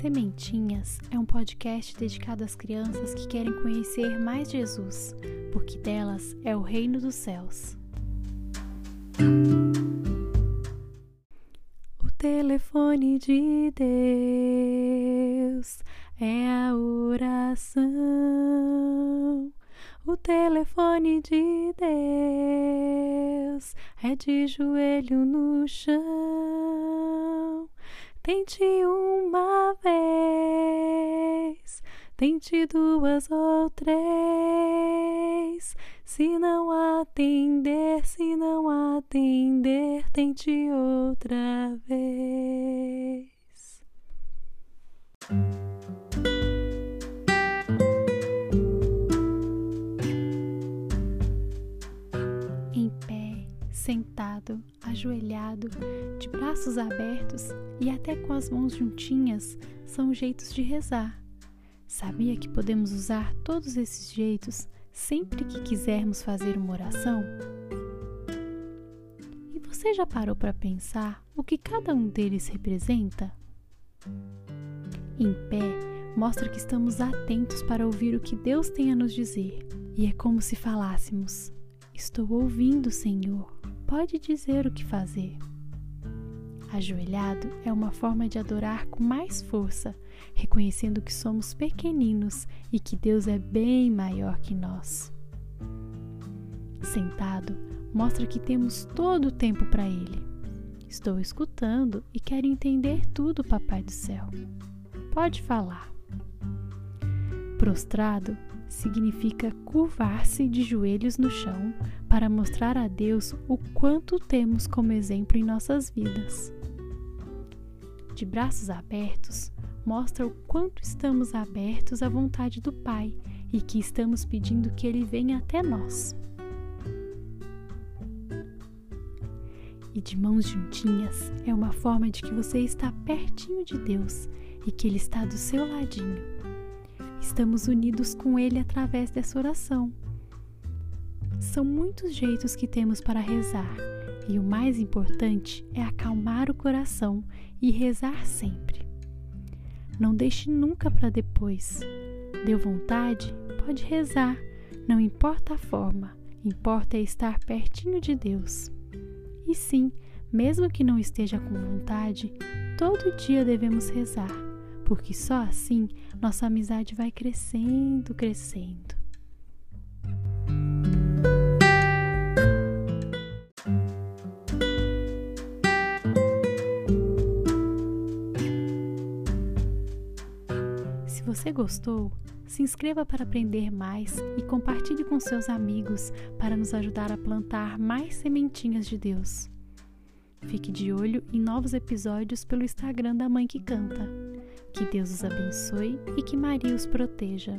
Sementinhas é um podcast dedicado às crianças que querem conhecer mais Jesus, porque delas é o reino dos céus. O telefone de Deus é a oração. O telefone de Deus é de joelho no chão. Tente uma vez, tente duas ou três. Se não atender, se não atender, tente outra vez. Sentado, ajoelhado, de braços abertos e até com as mãos juntinhas são jeitos de rezar. Sabia que podemos usar todos esses jeitos sempre que quisermos fazer uma oração? E você já parou para pensar o que cada um deles representa? Em pé, mostra que estamos atentos para ouvir o que Deus tem a nos dizer, e é como se falássemos: Estou ouvindo, Senhor, pode dizer o que fazer. Ajoelhado é uma forma de adorar com mais força, reconhecendo que somos pequeninos e que Deus é bem maior que nós. Sentado, mostra que temos todo o tempo para Ele. Estou escutando e quero entender tudo, Papai do Céu. Pode falar. Prostrado significa curvar-se de joelhos no chão para mostrar a Deus o quanto temos como exemplo em nossas vidas de braços abertos mostra o quanto estamos abertos à vontade do Pai e que estamos pedindo que Ele venha até nós. E de mãos juntinhas é uma forma de que você está pertinho de Deus e que Ele está do seu ladinho. Estamos unidos com Ele através dessa oração. São muitos jeitos que temos para rezar e o mais importante é acalmar o coração e rezar sempre. Não deixe nunca para depois. Deu vontade? Pode rezar. Não importa a forma, importa é estar pertinho de Deus. E sim, mesmo que não esteja com vontade, todo dia devemos rezar, porque só assim nossa amizade vai crescendo, crescendo. Se você gostou, se inscreva para aprender mais e compartilhe com seus amigos para nos ajudar a plantar mais sementinhas de Deus. Fique de olho em novos episódios pelo Instagram da Mãe que Canta. Que Deus os abençoe e que Maria os proteja.